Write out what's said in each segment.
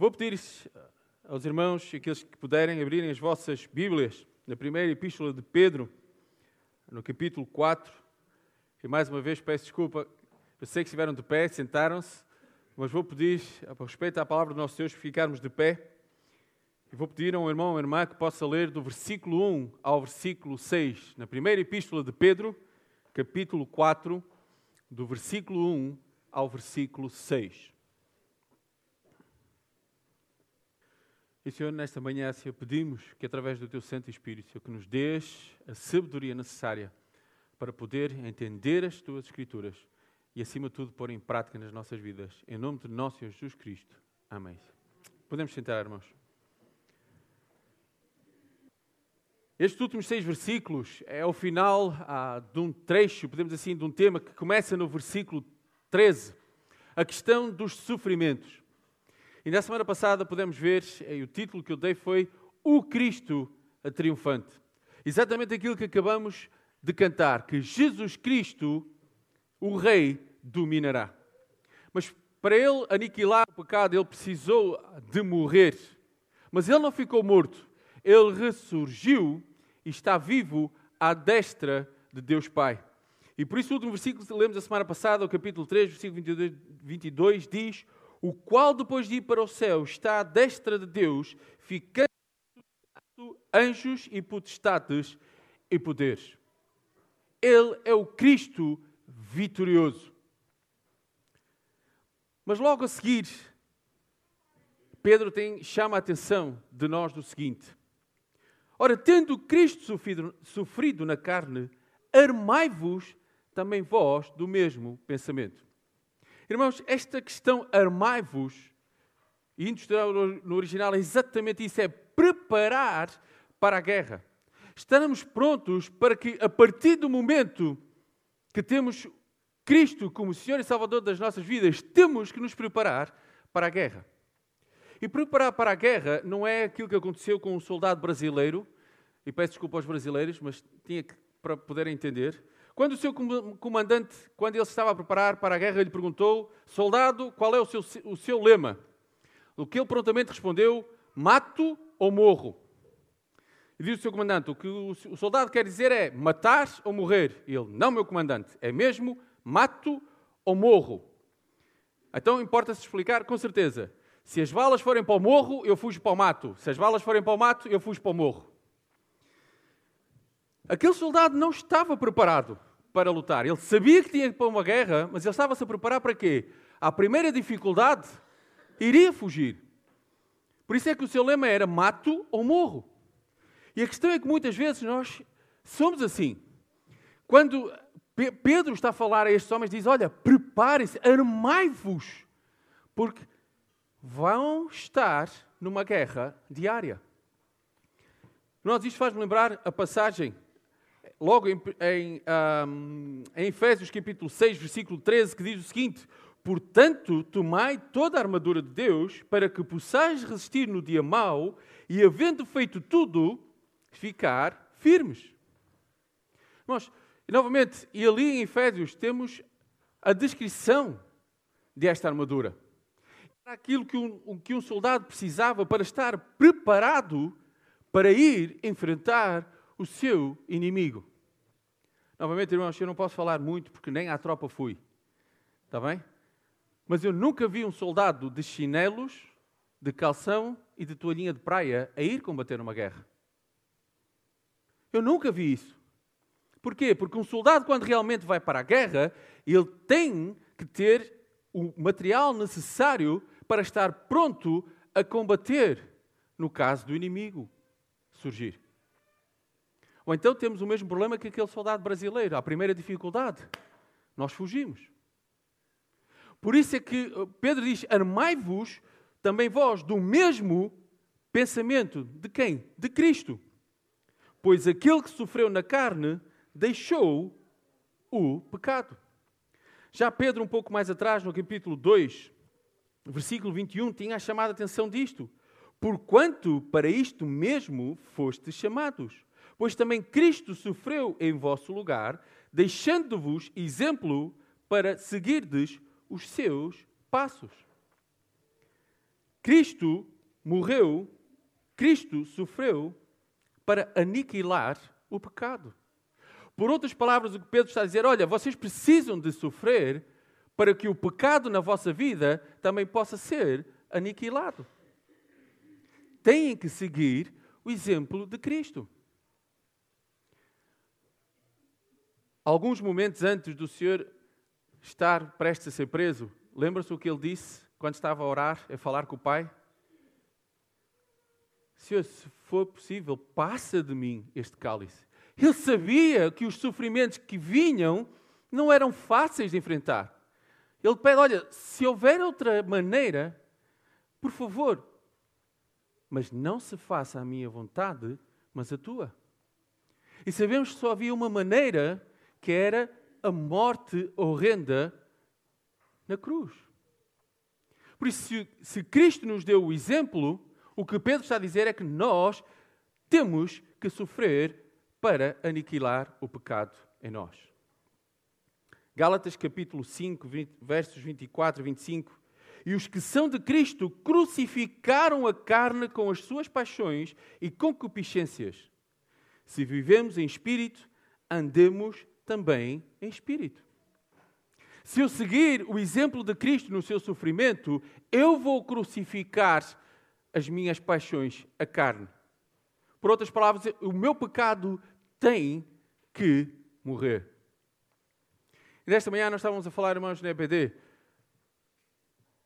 Vou pedir aos irmãos aqueles que puderem abrirem as vossas Bíblias na primeira epístola de Pedro, no capítulo 4. E mais uma vez peço desculpa, eu sei que estiveram de pé, sentaram-se, mas vou pedir, a respeito à palavra do nosso Deus, ficarmos de pé. E vou pedir a um irmão ou irmã que possa ler do versículo 1 ao versículo 6, na primeira epístola de Pedro, capítulo 4, do versículo 1 ao versículo 6. Senhor, nesta manhã, Senhor, pedimos que através do Teu Santo Espírito, Senhor, que nos dês a sabedoria necessária para poder entender as Tuas Escrituras e, acima de tudo, pôr em prática nas nossas vidas. Em nome de nosso Senhor Jesus Cristo. Amém. Podemos sentar, irmãos. Estes últimos seis versículos é o final ah, de um trecho, podemos assim, de um tema que começa no versículo 13, a questão dos sofrimentos. E na semana passada podemos ver, e o título que eu dei foi O Cristo Triunfante. Exatamente aquilo que acabamos de cantar, que Jesus Cristo, o Rei, dominará. Mas para ele aniquilar o pecado, ele precisou de morrer. Mas ele não ficou morto, ele ressurgiu e está vivo à destra de Deus Pai. E por isso o último versículo que lemos a semana passada, o capítulo 3, versículo 22, 22 diz o qual depois de ir para o céu está à destra de Deus, ficando anjos e potestades e poderes. Ele é o Cristo vitorioso. Mas logo a seguir, Pedro tem, chama a atenção de nós do seguinte: Ora, tendo Cristo sofrido, sofrido na carne, armai-vos também vós do mesmo pensamento. Irmãos, esta questão armai-vos, e no original é exatamente isso, é preparar para a guerra. Estarmos prontos para que, a partir do momento que temos Cristo como Senhor e Salvador das nossas vidas, temos que nos preparar para a guerra. E preparar para a guerra não é aquilo que aconteceu com um soldado brasileiro, e peço desculpa aos brasileiros, mas tinha que, para poderem entender. Quando o seu comandante, quando ele estava a preparar para a guerra, lhe perguntou, soldado, qual é o seu, o seu lema? O que ele prontamente respondeu, mato ou morro? E disse o seu comandante, o que o soldado quer dizer é matar ou morrer? E ele, não, meu comandante, é mesmo mato ou morro? Então importa-se explicar com certeza. Se as balas forem para o morro, eu fujo para o mato. Se as balas forem para o mato, eu fujo para o morro. Aquele soldado não estava preparado para lutar. Ele sabia que tinha que para uma guerra, mas ele estava-se a preparar para quê? À primeira dificuldade, iria fugir. Por isso é que o seu lema era mato ou morro. E a questão é que muitas vezes nós somos assim. Quando Pedro está a falar a estes homens, diz: Olha, preparem-se, armai-vos, porque vão estar numa guerra diária. Nós, isto faz-me lembrar a passagem logo em, em, um, em Efésios capítulo 6, versículo 13, que diz o seguinte: Portanto, tomai toda a armadura de Deus para que possais resistir no dia mau e, havendo feito tudo, ficar firmes. E novamente, e ali em Efésios temos a descrição desta armadura. Era aquilo que um, que um soldado precisava para estar preparado para ir enfrentar o seu inimigo. Novamente, irmãos, eu não posso falar muito porque nem à tropa fui. Está bem? Mas eu nunca vi um soldado de chinelos, de calção e de toalhinha de praia a ir combater uma guerra. Eu nunca vi isso. Porquê? Porque um soldado, quando realmente vai para a guerra, ele tem que ter o material necessário para estar pronto a combater no caso do inimigo surgir. Ou então temos o mesmo problema que aquele soldado brasileiro, a primeira dificuldade. Nós fugimos. Por isso é que uh, Pedro diz: Armai-vos também vós do mesmo pensamento. De quem? De Cristo. Pois aquele que sofreu na carne deixou o pecado. Já Pedro, um pouco mais atrás, no capítulo 2, versículo 21, tinha chamado a atenção disto. Porquanto para isto mesmo fostes chamados pois também Cristo sofreu em vosso lugar, deixando-vos exemplo para seguirdes os seus passos. Cristo morreu, Cristo sofreu para aniquilar o pecado. Por outras palavras, o que Pedro está a dizer, olha, vocês precisam de sofrer para que o pecado na vossa vida também possa ser aniquilado. Têm que seguir o exemplo de Cristo. Alguns momentos antes do Senhor estar prestes a ser preso, lembra-se o que ele disse quando estava a orar, a falar com o Pai? Senhor, se for possível, passa de mim este cálice. Ele sabia que os sofrimentos que vinham não eram fáceis de enfrentar. Ele pede: olha, se houver outra maneira, por favor, mas não se faça a minha vontade, mas a tua. E sabemos que só havia uma maneira, que era a morte horrenda na cruz. Por isso, se, se Cristo nos deu o exemplo, o que Pedro está a dizer é que nós temos que sofrer para aniquilar o pecado em nós. Gálatas capítulo 5, versos 24 e 25 e os que são de Cristo crucificaram a carne com as suas paixões e concupiscências. Se vivemos em espírito, andemos também em espírito. Se eu seguir o exemplo de Cristo no seu sofrimento, eu vou crucificar as minhas paixões, a carne. Por outras palavras, o meu pecado tem que morrer. E nesta manhã nós estávamos a falar, irmãos, na EPD,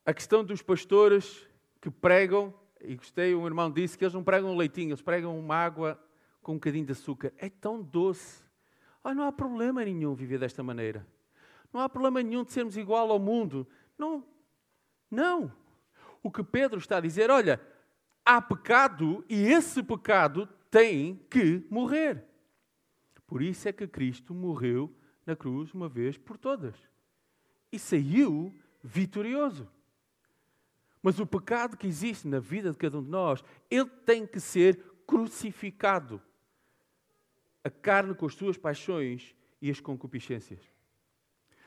a questão dos pastores que pregam, e gostei, um irmão disse que eles não pregam leitinho, eles pregam uma água com um bocadinho de açúcar. É tão doce. Ah, não há problema nenhum viver desta maneira. Não há problema nenhum de sermos igual ao mundo. Não. Não. O que Pedro está a dizer, olha, há pecado e esse pecado tem que morrer. Por isso é que Cristo morreu na cruz uma vez por todas. E saiu vitorioso. Mas o pecado que existe na vida de cada um de nós, ele tem que ser crucificado. A carne com as suas paixões e as concupiscências.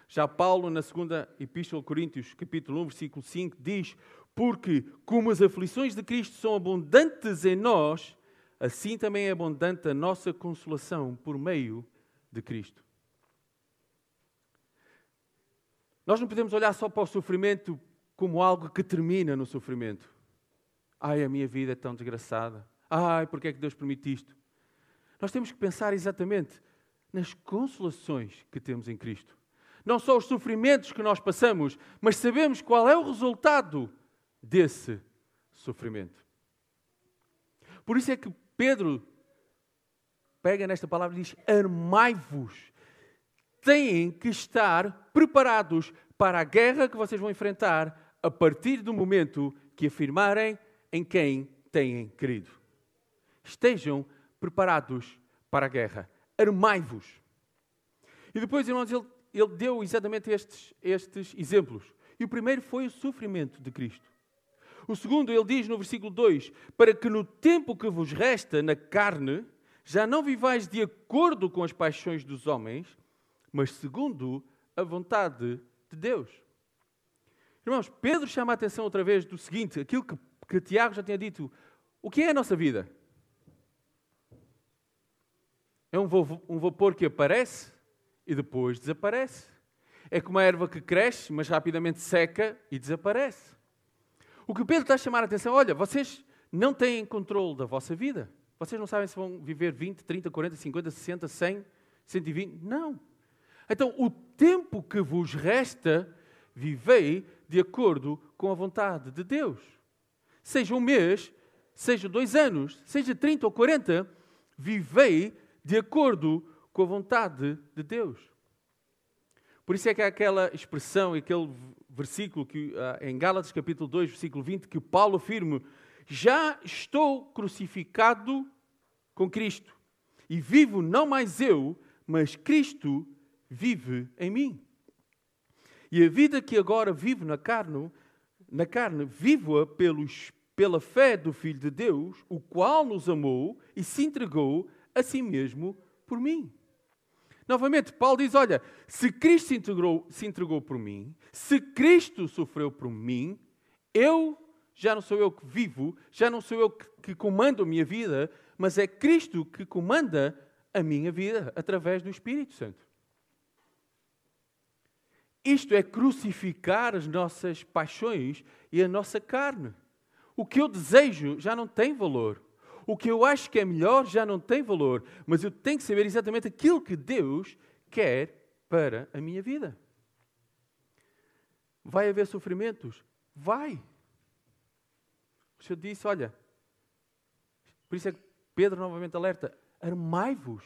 Já Paulo, na segunda Epístola de Coríntios, capítulo 1, versículo 5, diz: Porque, como as aflições de Cristo são abundantes em nós, assim também é abundante a nossa consolação por meio de Cristo. Nós não podemos olhar só para o sofrimento como algo que termina no sofrimento. Ai, a minha vida é tão desgraçada. Ai, porque é que Deus permite isto? Nós temos que pensar exatamente nas consolações que temos em Cristo. Não só os sofrimentos que nós passamos, mas sabemos qual é o resultado desse sofrimento. Por isso é que Pedro pega nesta palavra e diz: Armai-vos. Têm que estar preparados para a guerra que vocês vão enfrentar a partir do momento que afirmarem em quem têm querido. Estejam preparados para a guerra. Armai-vos. E depois, irmãos, ele, ele deu exatamente estes, estes exemplos. E o primeiro foi o sofrimento de Cristo. O segundo, ele diz no versículo 2: Para que no tempo que vos resta na carne, já não vivais de acordo com as paixões dos homens, mas segundo a vontade de Deus. Irmãos, Pedro chama a atenção outra vez do seguinte: aquilo que, que Tiago já tinha dito. O que é a nossa vida? É um vapor que aparece e depois desaparece. É como a erva que cresce, mas rapidamente seca e desaparece. O que Pedro está a chamar a atenção, olha, vocês não têm controle da vossa vida. Vocês não sabem se vão viver 20, 30, 40, 50, 60, 100, 120. Não. Então, o tempo que vos resta, vivei de acordo com a vontade de Deus. Seja um mês, seja dois anos, seja 30 ou 40, vivei de acordo com a vontade de Deus. Por isso é que há aquela expressão, aquele versículo que, uh, em Gálatas capítulo 2, versículo 20, que Paulo afirma: Já estou crucificado com Cristo, e vivo não mais eu, mas Cristo vive em mim. E a vida que agora vivo na carne, na carne vivo-a pela fé do Filho de Deus, o qual nos amou e se entregou a si mesmo por mim. Novamente, Paulo diz: Olha, se Cristo se entregou, se entregou por mim, se Cristo sofreu por mim, eu já não sou eu que vivo, já não sou eu que, que comando a minha vida, mas é Cristo que comanda a minha vida através do Espírito Santo. Isto é crucificar as nossas paixões e a nossa carne. O que eu desejo já não tem valor. O que eu acho que é melhor já não tem valor. Mas eu tenho que saber exatamente aquilo que Deus quer para a minha vida. Vai haver sofrimentos? Vai. O Senhor disse: Olha, por isso é que Pedro novamente alerta: armai-vos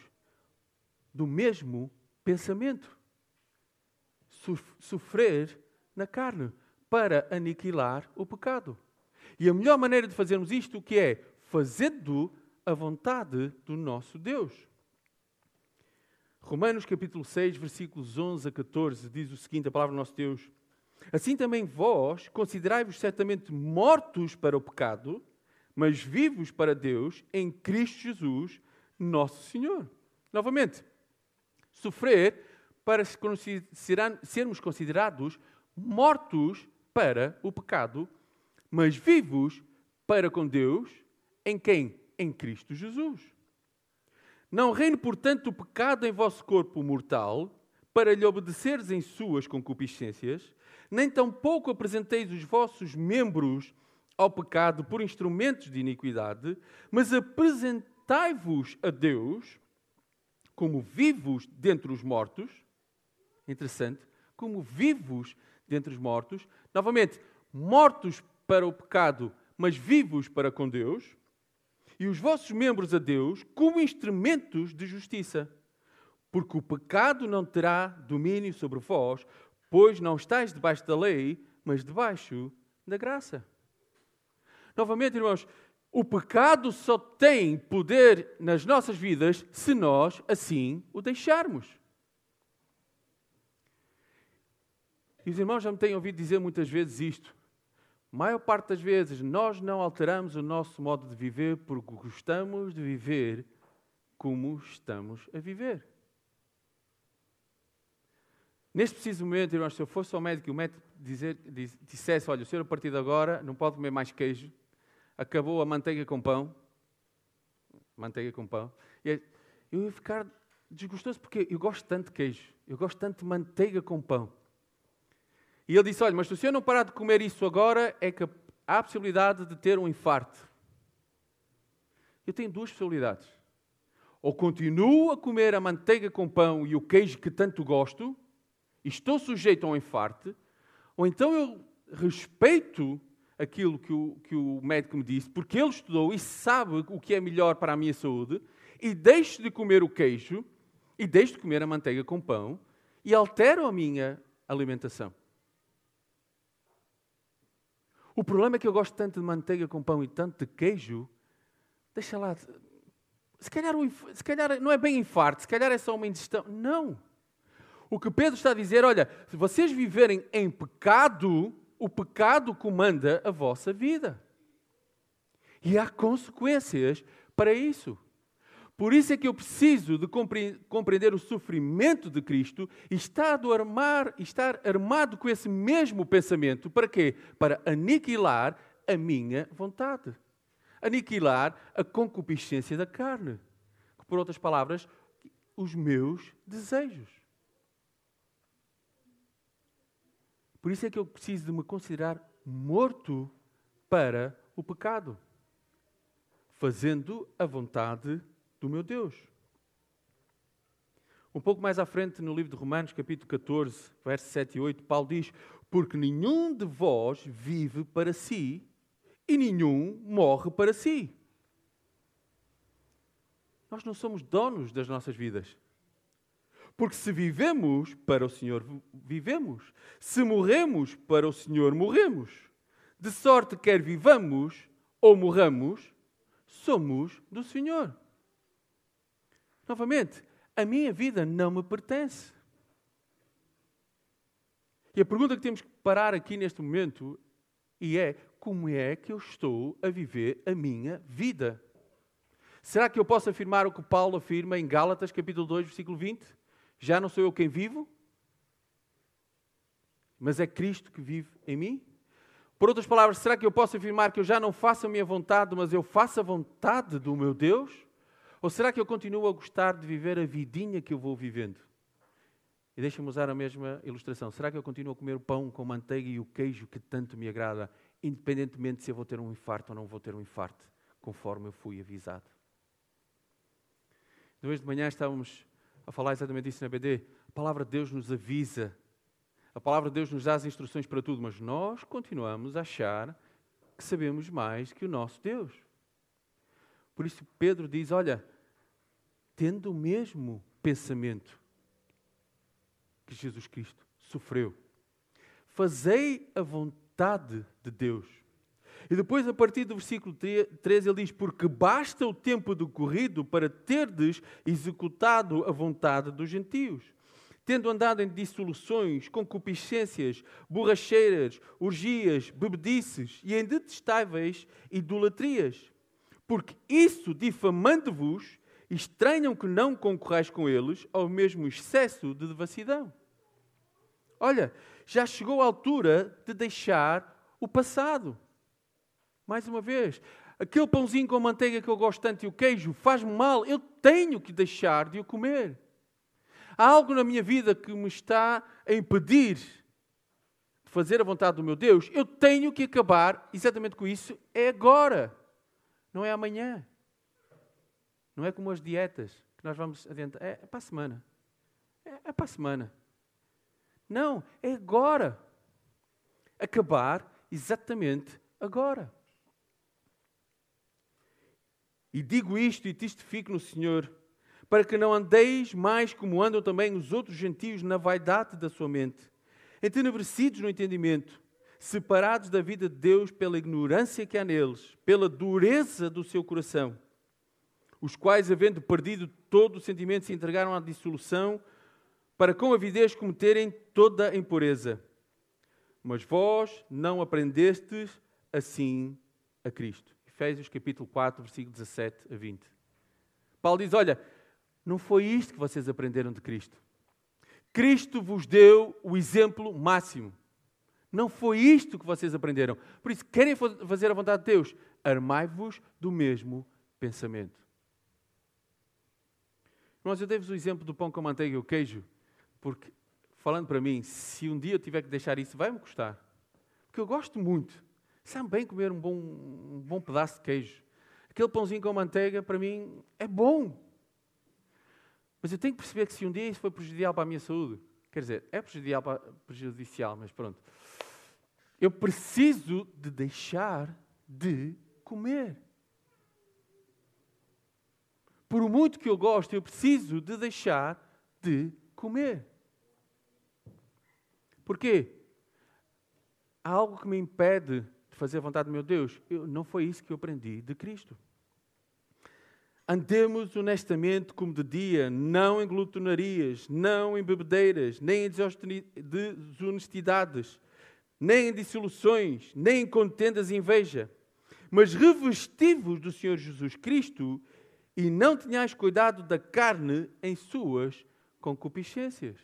do mesmo pensamento. Sofrer na carne para aniquilar o pecado. E a melhor maneira de fazermos isto, o que é? Fazendo a vontade do nosso Deus. Romanos capítulo 6, versículos 11 a 14, diz o seguinte, a palavra do nosso Deus. Assim também vós considerai-vos certamente mortos para o pecado, mas vivos para Deus em Cristo Jesus, nosso Senhor. Novamente, sofrer para sermos considerados mortos para o pecado, mas vivos para com Deus, em quem? Em Cristo Jesus. Não reine, portanto, o pecado em vosso corpo mortal, para lhe obedeceres em suas concupiscências, nem tampouco apresenteis os vossos membros ao pecado por instrumentos de iniquidade, mas apresentai-vos a Deus como vivos dentre os mortos. Interessante. Como vivos dentre os mortos. Novamente, mortos para o pecado, mas vivos para com Deus. E os vossos membros a Deus como instrumentos de justiça porque o pecado não terá domínio sobre vós, pois não estáis debaixo da lei, mas debaixo da graça. Novamente, irmãos, o pecado só tem poder nas nossas vidas se nós assim o deixarmos. E os irmãos já me têm ouvido dizer muitas vezes isto. Maior parte das vezes nós não alteramos o nosso modo de viver porque gostamos de viver como estamos a viver. Neste preciso momento, irmãos, se eu fosse ao médico e o médico dizer, dissesse: Olha, o senhor a partir de agora não pode comer mais queijo, acabou a manteiga com pão. Manteiga com pão. Eu ia ficar desgostoso porque eu gosto tanto de queijo, eu gosto tanto de manteiga com pão. E ele disse: Olha, mas se o senhor não parar de comer isso agora, é que há a possibilidade de ter um infarto. Eu tenho duas possibilidades. Ou continuo a comer a manteiga com pão e o queijo que tanto gosto, estou sujeito a um infarto, ou então eu respeito aquilo que o, que o médico me disse, porque ele estudou e sabe o que é melhor para a minha saúde, e deixo de comer o queijo, e deixo de comer a manteiga com pão, e altero a minha alimentação. O problema é que eu gosto tanto de manteiga com pão e tanto de queijo, deixa lá. Se calhar, se calhar não é bem infarto, se calhar é só uma indigestão. Não. O que Pedro está a dizer, olha, se vocês viverem em pecado, o pecado comanda a vossa vida. E há consequências para isso. Por isso é que eu preciso de compreender o sofrimento de Cristo e estar, armar, estar armado com esse mesmo pensamento. Para quê? Para aniquilar a minha vontade. Aniquilar a concupiscência da carne. Por outras palavras, os meus desejos. Por isso é que eu preciso de me considerar morto para o pecado, fazendo a vontade do meu Deus. Um pouco mais à frente, no livro de Romanos, capítulo 14, versos 7 e 8, Paulo diz: Porque nenhum de vós vive para si e nenhum morre para si. Nós não somos donos das nossas vidas. Porque se vivemos, para o Senhor vivemos. Se morremos, para o Senhor morremos. De sorte quer vivamos ou morramos, somos do Senhor. Novamente, a minha vida não me pertence. E a pergunta que temos que parar aqui neste momento e é: como é que eu estou a viver a minha vida? Será que eu posso afirmar o que Paulo afirma em Gálatas, capítulo 2, versículo 20? Já não sou eu quem vivo, mas é Cristo que vive em mim. Por outras palavras, será que eu posso afirmar que eu já não faço a minha vontade, mas eu faço a vontade do meu Deus? Ou será que eu continuo a gostar de viver a vidinha que eu vou vivendo? E deixa-me usar a mesma ilustração. Será que eu continuo a comer o pão com manteiga e o queijo que tanto me agrada, independentemente se eu vou ter um infarto ou não vou ter um infarto, conforme eu fui avisado? Hoje de manhã estávamos a falar exatamente isso na BD. A palavra de Deus nos avisa. A palavra de Deus nos dá as instruções para tudo, mas nós continuamos a achar que sabemos mais que o nosso Deus. Por isso Pedro diz: Olha, tendo o mesmo pensamento que Jesus Cristo sofreu, fazei a vontade de Deus e depois, a partir do versículo 13, ele diz: Porque basta o tempo decorrido para terdes executado a vontade dos gentios, tendo andado em dissoluções, concupiscências, borracheiras, orgias, bebedices e em detestáveis idolatrias. Porque isso, difamando-vos, estranham que não concorrais com eles ao mesmo excesso de devassidão. Olha, já chegou a altura de deixar o passado. Mais uma vez, aquele pãozinho com manteiga que eu gosto tanto e o queijo faz-me mal, eu tenho que deixar de o comer. Há algo na minha vida que me está a impedir de fazer a vontade do meu Deus. Eu tenho que acabar exatamente com isso. É agora, não é amanhã. Não é como as dietas que nós vamos adiantar. É, é para a semana. É, é para a semana. Não, é agora. Acabar exatamente agora. E digo isto e testifico no Senhor, para que não andeis mais como andam também os outros gentios na vaidade da sua mente, entenebrecidos no entendimento, separados da vida de Deus pela ignorância que há neles, pela dureza do seu coração, os quais, havendo perdido todo o sentimento, se entregaram à dissolução, para com avidez cometerem toda a impureza. Mas vós não aprendestes assim a Cristo. Efésios capítulo 4, versículo 17 a 20. Paulo diz: Olha, não foi isto que vocês aprenderam de Cristo. Cristo vos deu o exemplo máximo. Não foi isto que vocês aprenderam. Por isso, querem fazer a vontade de Deus? Armai-vos do mesmo pensamento. Irmãos, eu dei-vos o exemplo do pão com manteiga e o queijo, porque, falando para mim, se um dia eu tiver que deixar isso, vai-me custar. Porque eu gosto muito. Sabe bem comer um bom, um bom pedaço de queijo. Aquele pãozinho com manteiga, para mim, é bom. Mas eu tenho que perceber que se um dia isso foi prejudicial para a minha saúde, quer dizer, é prejudicial, para, prejudicial mas pronto. Eu preciso de deixar de comer. Por muito que eu gosto, eu preciso de deixar de comer. Porquê? Há algo que me impede fazer a vontade do meu Deus. Eu, não foi isso que eu aprendi de Cristo. Andemos honestamente como de dia, não em glutonarias, não em bebedeiras, nem em desonestidades, nem em dissoluções, nem em contendas e inveja, mas revestivos do Senhor Jesus Cristo e não tenhais cuidado da carne em suas concupiscências.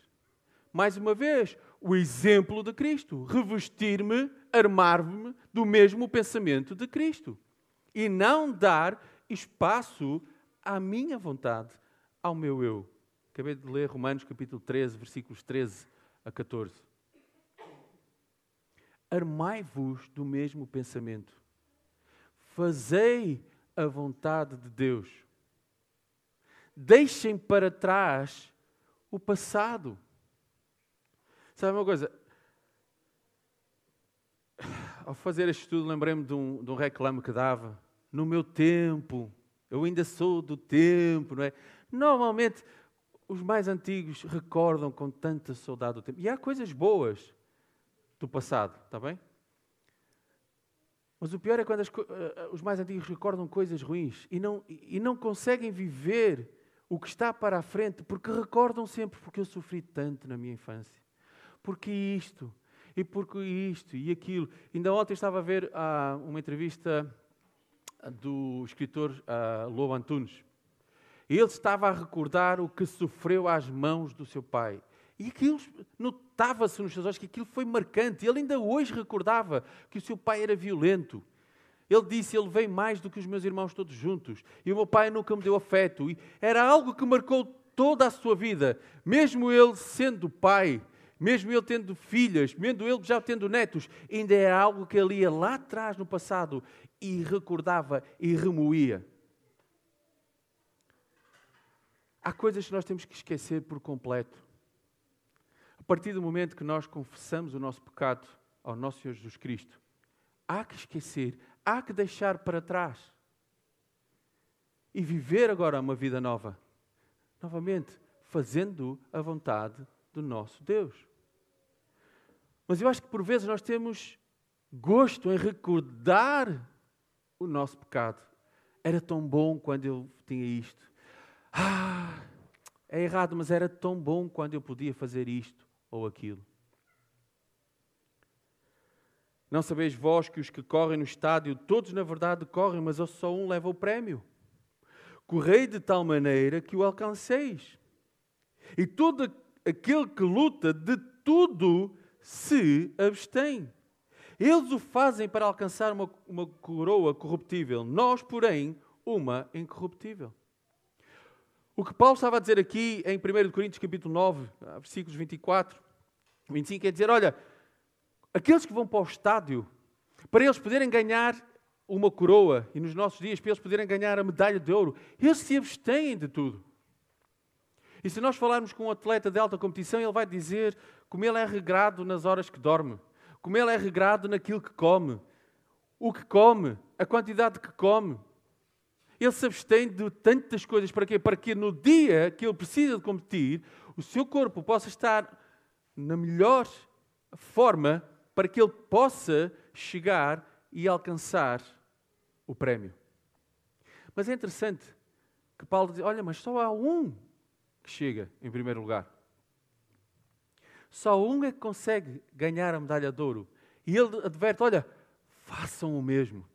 Mais uma vez, o exemplo de Cristo, revestir-me armar-me do mesmo pensamento de Cristo e não dar espaço à minha vontade, ao meu eu. Acabei de ler Romanos capítulo 13, versículos 13 a 14. Armai-vos do mesmo pensamento. Fazei a vontade de Deus. Deixem para trás o passado. Sabe uma coisa? ao fazer este estudo, lembrei-me de um, de um reclame que dava. No meu tempo, eu ainda sou do tempo, não é? Normalmente, os mais antigos recordam com tanta saudade o tempo. E há coisas boas do passado, está bem? Mas o pior é quando as, uh, os mais antigos recordam coisas ruins e não, e não conseguem viver o que está para a frente, porque recordam sempre, porque eu sofri tanto na minha infância. Porque isto, e porque isto e aquilo. Ainda ontem estava a ver uh, uma entrevista do escritor uh, Lobo Antunes. Ele estava a recordar o que sofreu às mãos do seu pai. E aquilo notava-se nos seus olhos que aquilo foi marcante. Ele ainda hoje recordava que o seu pai era violento. Ele disse: Ele vem mais do que os meus irmãos todos juntos. E o meu pai nunca me deu afeto. E era algo que marcou toda a sua vida. Mesmo ele sendo pai, mesmo ele tendo filhas, mesmo ele já tendo netos, ainda é algo que ele ia lá atrás no passado e recordava e remoía. Há coisas que nós temos que esquecer por completo. A partir do momento que nós confessamos o nosso pecado ao nosso Senhor Jesus Cristo, há que esquecer, há que deixar para trás e viver agora uma vida nova. Novamente, fazendo a vontade do nosso Deus. Mas eu acho que por vezes nós temos gosto em recordar o nosso pecado. Era tão bom quando eu tinha isto. Ah, é errado, mas era tão bom quando eu podia fazer isto ou aquilo. Não sabeis vós que os que correm no estádio, todos na verdade correm, mas só um leva o prémio. Correi de tal maneira que o alcanceis. E todo aquele que luta de tudo se abstém. Eles o fazem para alcançar uma, uma coroa corruptível, nós, porém, uma incorruptível. O que Paulo estava a dizer aqui em 1 Coríntios capítulo 9, versículos 24, 25, é dizer, olha, aqueles que vão para o estádio, para eles poderem ganhar uma coroa, e nos nossos dias, para eles poderem ganhar a medalha de ouro, eles se abstêm de tudo. E se nós falarmos com um atleta de alta competição, ele vai dizer como ele é regrado nas horas que dorme, como ele é regrado naquilo que come, o que come, a quantidade que come. Ele se abstém de tantas coisas para quê? Para que no dia que ele precisa de competir, o seu corpo possa estar na melhor forma para que ele possa chegar e alcançar o prémio. Mas é interessante que Paulo diz: olha, mas só há um que chega em primeiro lugar. Só um é que consegue ganhar a medalha de ouro. E ele adverte: olha, façam o mesmo.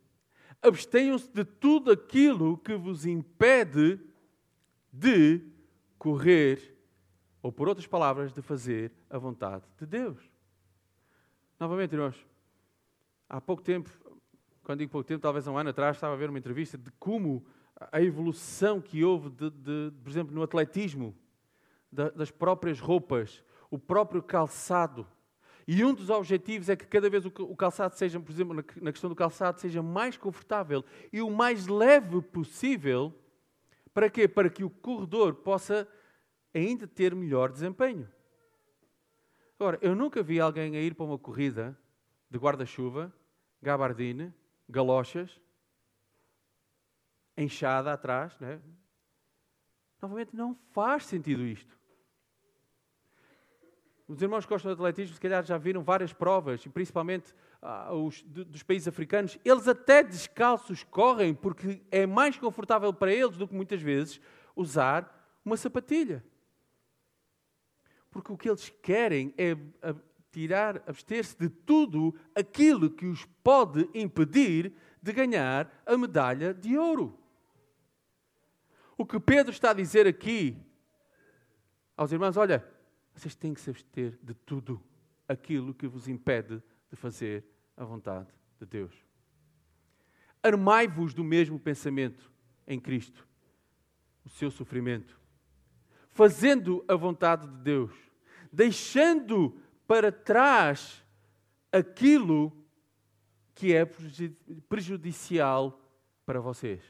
Abstenham-se de tudo aquilo que vos impede de correr, ou por outras palavras, de fazer a vontade de Deus. Novamente, irmãos, há pouco tempo, quando digo pouco tempo, talvez um ano atrás, estava a ver uma entrevista de como a evolução que houve, de, de, por exemplo, no atletismo, das próprias roupas, o próprio calçado. E um dos objetivos é que cada vez o calçado seja, por exemplo, na questão do calçado, seja mais confortável e o mais leve possível. Para quê? Para que o corredor possa ainda ter melhor desempenho. Agora, eu nunca vi alguém a ir para uma corrida de guarda-chuva, gabardine, galochas, enxada atrás, né? Novamente, não faz sentido isto. Os irmãos que gostam de atletismo, se calhar já viram várias provas, e principalmente ah, os dos países africanos. Eles até descalços correm porque é mais confortável para eles do que muitas vezes usar uma sapatilha. Porque o que eles querem é tirar, abster-se de tudo aquilo que os pode impedir de ganhar a medalha de ouro. O que Pedro está a dizer aqui aos irmãos, olha, vocês têm que se abster de tudo aquilo que vos impede de fazer a vontade de Deus. Armai-vos do mesmo pensamento em Cristo, o seu sofrimento, fazendo a vontade de Deus, deixando para trás aquilo que é prejudicial para vocês.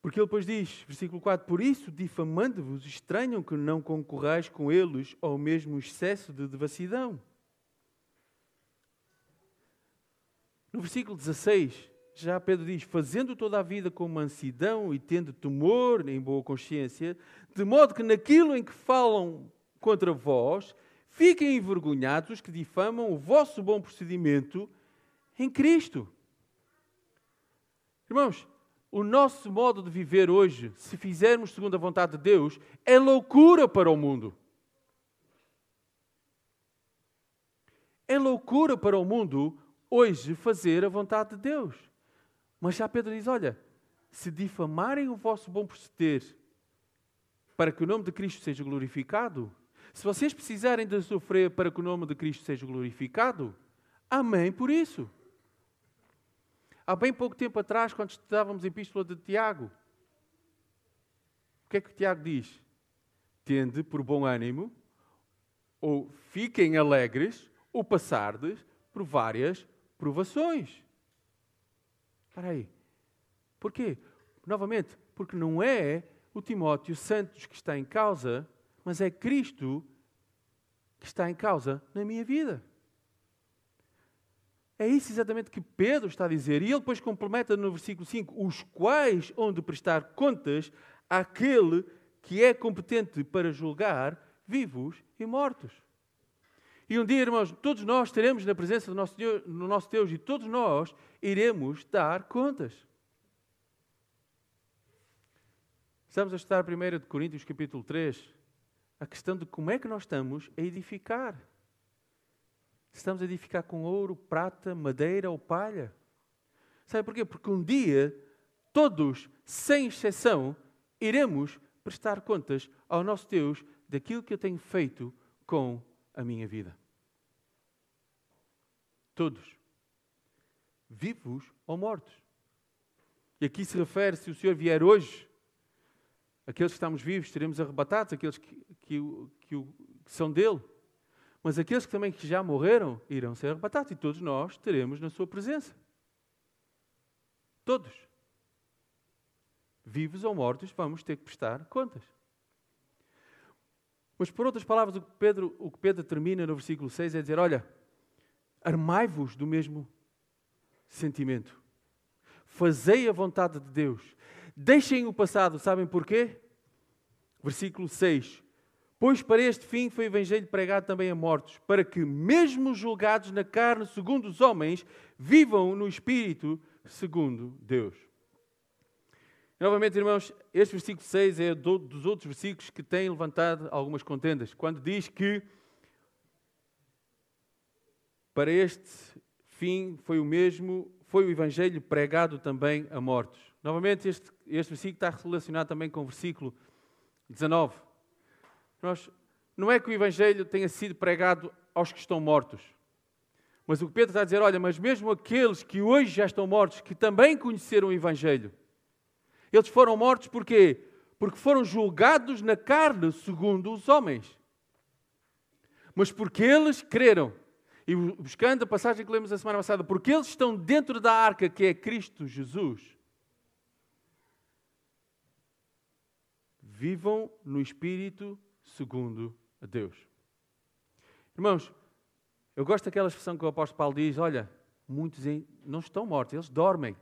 Porque ele depois diz, versículo 4: Por isso, difamando-vos, estranham que não concorrais com eles ao mesmo excesso de devassidão. No versículo 16, já Pedro diz: Fazendo toda a vida com mansidão e tendo temor em boa consciência, de modo que naquilo em que falam contra vós, fiquem envergonhados os que difamam o vosso bom procedimento em Cristo. Irmãos, o nosso modo de viver hoje, se fizermos segundo a vontade de Deus, é loucura para o mundo. É loucura para o mundo hoje fazer a vontade de Deus. Mas já Pedro diz: olha, se difamarem o vosso bom proceder para que o nome de Cristo seja glorificado, se vocês precisarem de sofrer para que o nome de Cristo seja glorificado, amém por isso. Há bem pouco tempo atrás, quando estudávamos a Epístola de Tiago, o que é que Tiago diz? Tende por bom ânimo, ou fiquem alegres, ou passardes por várias provações. Espera aí. Porquê? Novamente, porque não é o Timóteo Santos que está em causa, mas é Cristo que está em causa na minha vida. É isso exatamente que Pedro está a dizer. E ele depois complementa no versículo 5: os quais onde prestar contas àquele que é competente para julgar vivos e mortos. E um dia, irmãos, todos nós estaremos na presença do nosso Deus, no nosso Deus e todos nós iremos dar contas. Estamos a estudar 1 Coríntios capítulo 3, a questão de como é que nós estamos a edificar. Estamos a edificar com ouro, prata, madeira ou palha. Sabe porquê? Porque um dia, todos, sem exceção, iremos prestar contas ao nosso Deus daquilo que eu tenho feito com a minha vida. Todos. Vivos ou mortos. E aqui se refere, se o Senhor vier hoje, aqueles que estamos vivos seremos arrebatados, aqueles que, que, que, que são dele. Mas aqueles que também que já morreram irão ser arrebatados e todos nós teremos na sua presença. Todos. Vivos ou mortos, vamos ter que prestar contas. Mas por outras palavras, o que Pedro, o que Pedro termina no versículo 6 é dizer: olha, armai-vos do mesmo sentimento. Fazei a vontade de Deus. Deixem o passado, sabem porquê? Versículo 6. Pois para este fim foi o Evangelho pregado também a mortos, para que, mesmo julgados na carne segundo os homens, vivam no Espírito segundo Deus. Novamente, irmãos, este versículo 6 é dos outros versículos que têm levantado algumas contendas. Quando diz que para este fim foi o mesmo, foi o Evangelho pregado também a mortos. Novamente, este, este versículo está relacionado também com o versículo 19 nós, não é que o Evangelho tenha sido pregado aos que estão mortos. Mas o que Pedro está a dizer, olha, mas mesmo aqueles que hoje já estão mortos, que também conheceram o Evangelho, eles foram mortos porquê? Porque foram julgados na carne segundo os homens. Mas porque eles creram. E buscando a passagem que lemos a semana passada, porque eles estão dentro da arca que é Cristo Jesus. Vivam no Espírito segundo a Deus. Irmãos, eu gosto daquela expressão que o apóstolo Paulo diz: olha, muitos não estão mortos, eles dormem.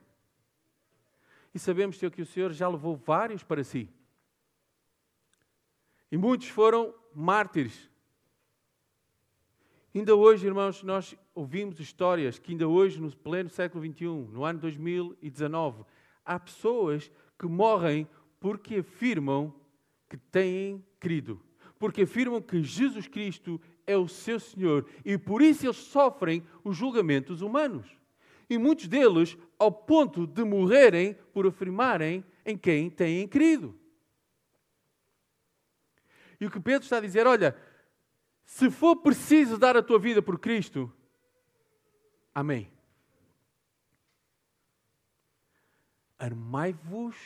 E sabemos que o Senhor já levou vários para si. E muitos foram mártires. Ainda hoje, irmãos, nós ouvimos histórias que ainda hoje, no pleno século XXI, no ano 2019, há pessoas que morrem porque afirmam que têm crido porque afirmam que Jesus Cristo é o seu Senhor e por isso eles sofrem os julgamentos humanos. E muitos deles ao ponto de morrerem por afirmarem em quem têm crido. E o que Pedro está a dizer, olha, se for preciso dar a tua vida por Cristo, amém. Armai-vos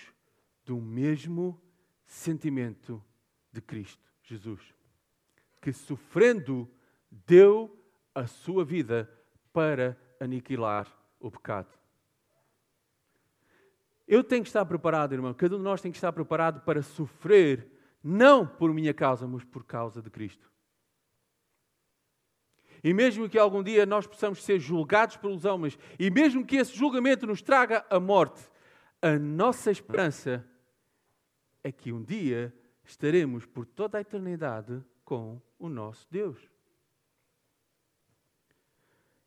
do mesmo sentimento de Cristo. Jesus, que sofrendo deu a sua vida para aniquilar o pecado. Eu tenho que estar preparado, irmão. Cada um de nós tem que estar preparado para sofrer, não por minha causa, mas por causa de Cristo. E mesmo que algum dia nós possamos ser julgados pelos homens, e mesmo que esse julgamento nos traga a morte, a nossa esperança é que um dia estaremos por toda a eternidade com o nosso Deus.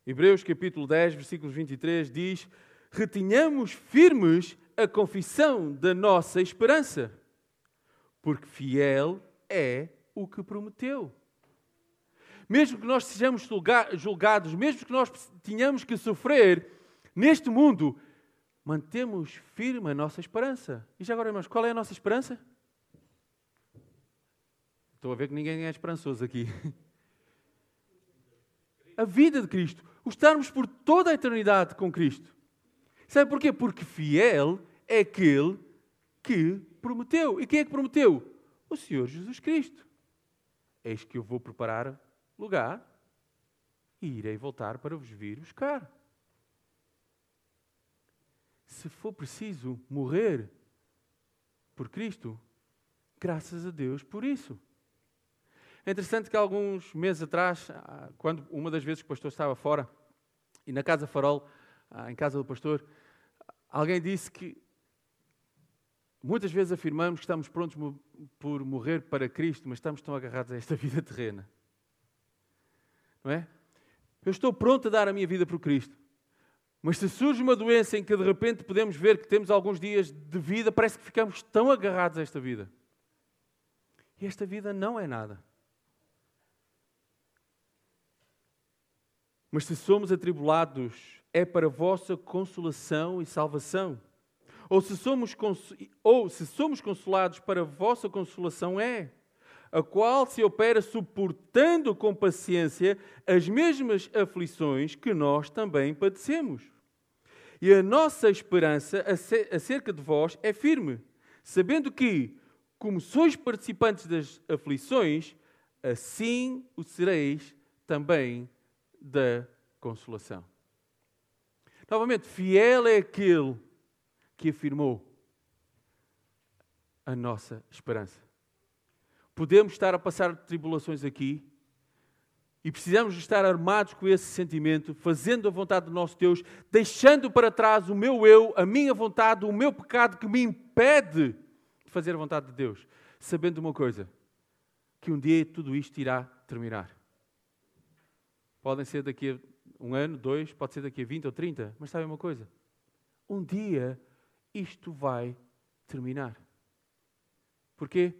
Hebreus capítulo 10, versículo 23 diz: Retinhamos firmes a confissão da nossa esperança, porque fiel é o que prometeu. Mesmo que nós sejamos julgados, mesmo que nós tenhamos que sofrer neste mundo, mantemos firme a nossa esperança. E já agora, irmãos, qual é a nossa esperança? Estou a ver que ninguém é esperançoso aqui. A vida de Cristo. O estarmos por toda a eternidade com Cristo. Sabe porquê? Porque fiel é aquele que prometeu. E quem é que prometeu? O Senhor Jesus Cristo. Eis que eu vou preparar lugar e irei voltar para vos vir buscar. Se for preciso morrer por Cristo, graças a Deus por isso. É interessante que alguns meses atrás, ah, quando uma das vezes que o pastor estava fora, e na Casa Farol, ah, em casa do pastor, alguém disse que muitas vezes afirmamos que estamos prontos por morrer para Cristo, mas estamos tão agarrados a esta vida terrena. Não é? Eu estou pronto a dar a minha vida por Cristo. Mas se surge uma doença em que de repente podemos ver que temos alguns dias de vida, parece que ficamos tão agarrados a esta vida. E esta vida não é nada. Mas se somos atribulados, é para vossa consolação e salvação. Ou se somos, ou se somos consolados, para vossa consolação é a qual se opera suportando com paciência as mesmas aflições que nós também padecemos. E a nossa esperança acerca de vós é firme, sabendo que, como sois participantes das aflições, assim o sereis também da consolação. Novamente, fiel é aquele que afirmou a nossa esperança. Podemos estar a passar tribulações aqui e precisamos estar armados com esse sentimento, fazendo a vontade do nosso Deus, deixando para trás o meu eu, a minha vontade, o meu pecado que me impede de fazer a vontade de Deus, sabendo uma coisa: que um dia tudo isto irá terminar. Podem ser daqui a um ano, dois, pode ser daqui a 20 ou 30, mas sabem uma coisa? Um dia isto vai terminar. Porquê?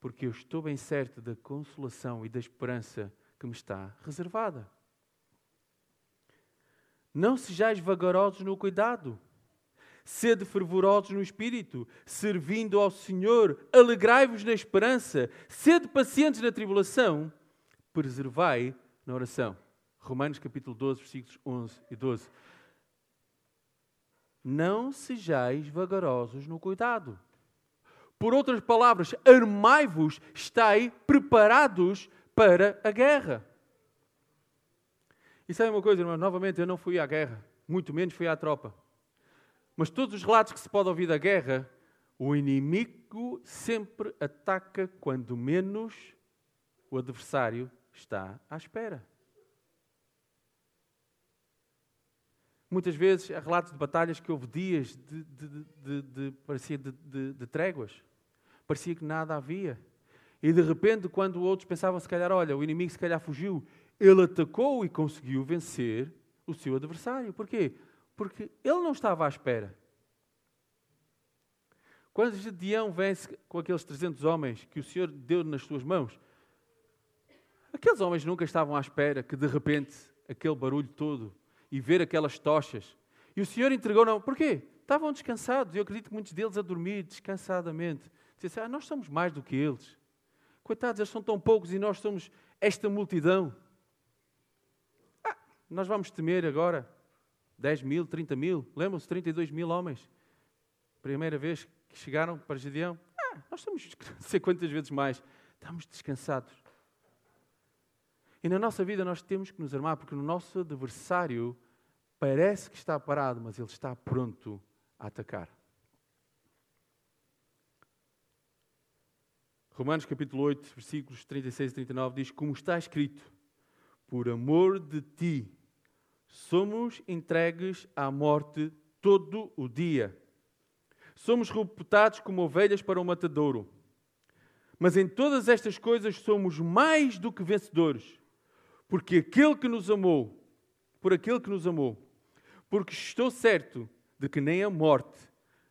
porque eu estou bem certo da consolação e da esperança que me está reservada. Não sejais vagarosos no cuidado, sede fervorosos no espírito, servindo ao Senhor, alegrai-vos na esperança, sede pacientes na tribulação, preservai na oração. Romanos capítulo 12, versículos 11 e 12. Não sejais vagarosos no cuidado. Por outras palavras, armai-vos, estai preparados para a guerra. E sabe uma coisa, irmão? Novamente, eu não fui à guerra, muito menos fui à tropa. Mas todos os relatos que se pode ouvir da guerra, o inimigo sempre ataca quando menos o adversário está à espera. Muitas vezes há relatos de batalhas que houve dias de, de, de, de parecia de, tréguas parecia que nada havia. E de repente, quando outros pensavam, se calhar, olha, o inimigo se calhar fugiu, ele atacou e conseguiu vencer o seu adversário. Porquê? Porque ele não estava à espera. Quando Gedeão vence com aqueles 300 homens que o Senhor deu nas suas mãos, aqueles homens nunca estavam à espera que de repente aquele barulho todo e ver aquelas tochas. E o Senhor entregou, não. Porquê? Estavam descansados. Eu acredito que muitos deles a dormir descansadamente. Dizem ah, nós somos mais do que eles. Coitados, eles são tão poucos e nós somos esta multidão. Ah, nós vamos temer agora 10 mil, 30 mil. Lembram-se? 32 mil homens. Primeira vez que chegaram para Gideão. Ah, nós somos não sei quantas vezes mais. Estamos descansados. E na nossa vida nós temos que nos armar, porque o nosso adversário parece que está parado, mas ele está pronto a atacar. Romanos capítulo 8, versículos 36 e 39 diz: Como está escrito, por amor de ti somos entregues à morte todo o dia. Somos reputados como ovelhas para o matadouro. Mas em todas estas coisas somos mais do que vencedores, porque aquele que nos amou, por aquele que nos amou, porque estou certo de que nem a morte,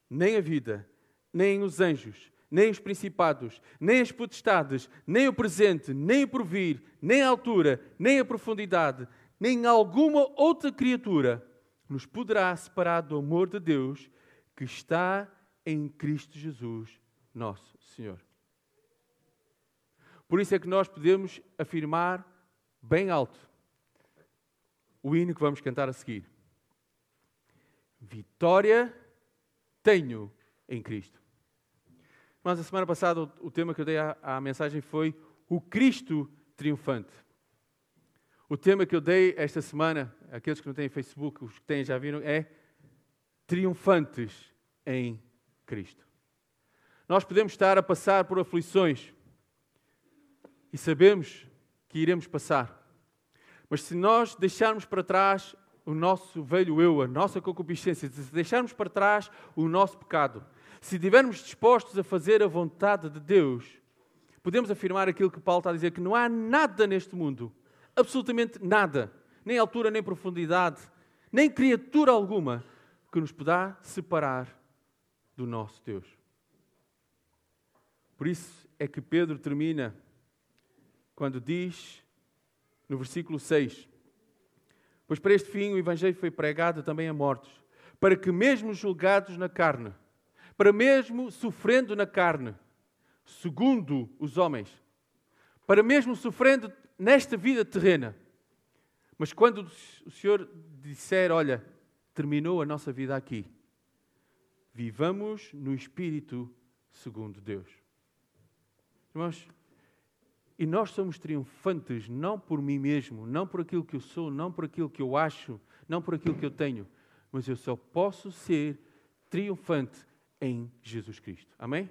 nem a vida, nem os anjos, nem os principados, nem as potestades, nem o presente, nem o porvir, nem a altura, nem a profundidade, nem alguma outra criatura nos poderá separar do amor de Deus que está em Cristo Jesus, nosso Senhor. Por isso é que nós podemos afirmar bem alto o hino que vamos cantar a seguir. Vitória tenho em Cristo. Mas a semana passada o tema que eu dei à, à mensagem foi o Cristo triunfante. O tema que eu dei esta semana, aqueles que não têm Facebook, os que têm já viram, é triunfantes em Cristo. Nós podemos estar a passar por aflições e sabemos que iremos passar. Mas se nós deixarmos para trás o nosso velho eu, a nossa concupiscência, se deixarmos para trás o nosso pecado, se estivermos dispostos a fazer a vontade de Deus, podemos afirmar aquilo que Paulo está a dizer: que não há nada neste mundo, absolutamente nada, nem altura, nem profundidade, nem criatura alguma, que nos poderá separar do nosso Deus. Por isso é que Pedro termina quando diz no versículo 6: Pois para este fim o Evangelho foi pregado também a mortos, para que, mesmo julgados na carne, para mesmo sofrendo na carne, segundo os homens, para mesmo sofrendo nesta vida terrena, mas quando o Senhor disser: Olha, terminou a nossa vida aqui, vivamos no Espírito segundo Deus. Irmãos, e nós somos triunfantes não por mim mesmo, não por aquilo que eu sou, não por aquilo que eu acho, não por aquilo que eu tenho, mas eu só posso ser triunfante em Jesus Cristo. Amém?